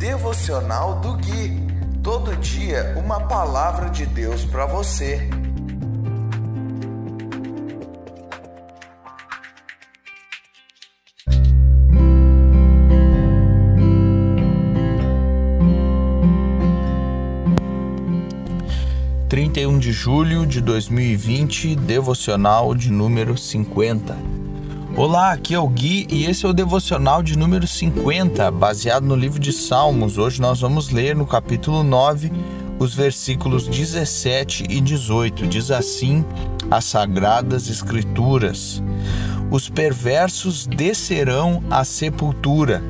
Devocional do Gui. Todo dia uma palavra de Deus para você. Trinta e um de julho de 2020, devocional de número cinquenta. Olá, aqui é o Gui e esse é o devocional de número 50, baseado no livro de Salmos. Hoje nós vamos ler no capítulo 9 os versículos 17 e 18. Diz assim as sagradas escrituras: Os perversos descerão à sepultura.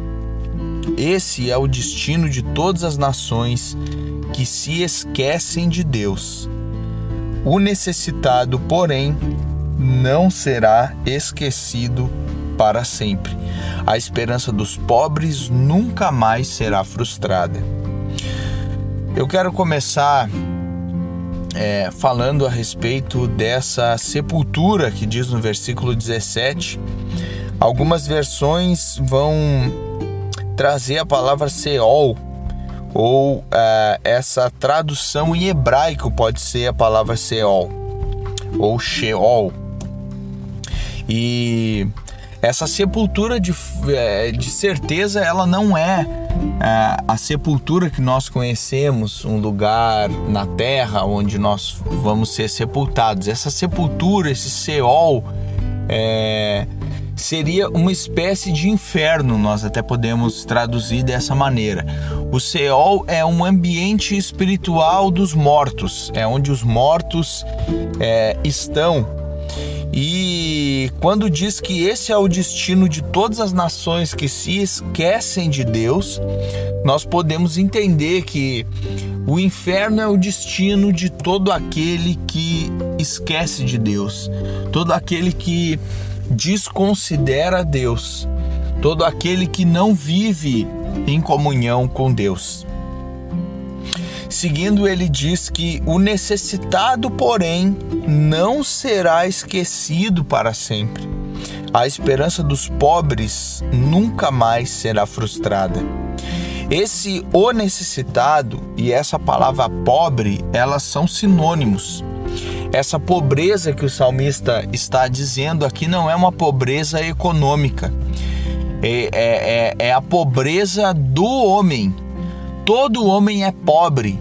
Esse é o destino de todas as nações que se esquecem de Deus. O necessitado, porém, não será esquecido para sempre. A esperança dos pobres nunca mais será frustrada. Eu quero começar é, falando a respeito dessa sepultura que diz no versículo 17. Algumas versões vão trazer a palavra Seol, ou uh, essa tradução em hebraico pode ser a palavra Seol, ou Sheol. E essa sepultura de, é, de certeza ela não é, é a sepultura que nós conhecemos, um lugar na terra onde nós vamos ser sepultados. Essa sepultura, esse Seol, é, seria uma espécie de inferno, nós até podemos traduzir dessa maneira. O Seol é um ambiente espiritual dos mortos, é onde os mortos é, estão e quando diz que esse é o destino de todas as nações que se esquecem de Deus, nós podemos entender que o inferno é o destino de todo aquele que esquece de Deus, todo aquele que desconsidera Deus, todo aquele que não vive em comunhão com Deus. Seguindo, ele diz que o necessitado, porém, não será esquecido para sempre. A esperança dos pobres nunca mais será frustrada. Esse o necessitado e essa palavra pobre, elas são sinônimos. Essa pobreza que o salmista está dizendo aqui não é uma pobreza econômica, é, é, é, é a pobreza do homem Todo homem é pobre,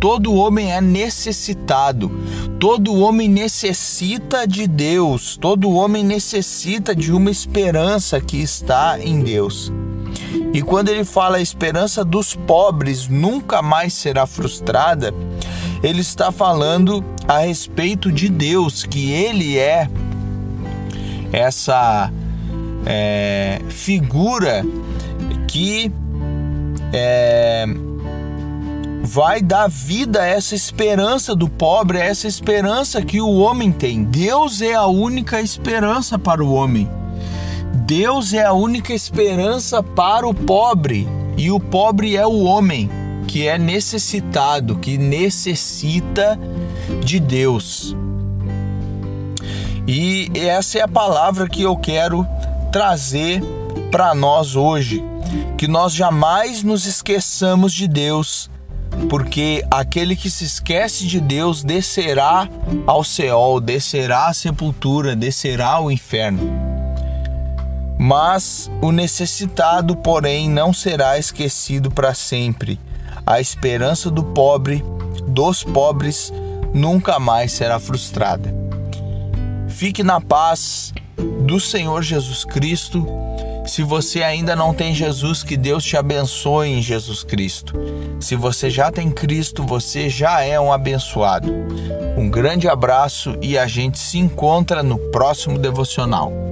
todo homem é necessitado, todo homem necessita de Deus, todo homem necessita de uma esperança que está em Deus. E quando ele fala a esperança dos pobres nunca mais será frustrada, ele está falando a respeito de Deus, que ele é essa é, figura que é, vai dar vida a essa esperança do pobre, a essa esperança que o homem tem. Deus é a única esperança para o homem. Deus é a única esperança para o pobre, e o pobre é o homem que é necessitado, que necessita de Deus. E essa é a palavra que eu quero trazer para nós hoje, que nós jamais nos esqueçamos de Deus porque aquele que se esquece de Deus descerá ao Seol, descerá à sepultura, descerá ao inferno. Mas o necessitado, porém, não será esquecido para sempre. A esperança do pobre, dos pobres, nunca mais será frustrada. Fique na paz do Senhor Jesus Cristo se você ainda não tem Jesus, que Deus te abençoe em Jesus Cristo. Se você já tem Cristo, você já é um abençoado. Um grande abraço e a gente se encontra no próximo devocional.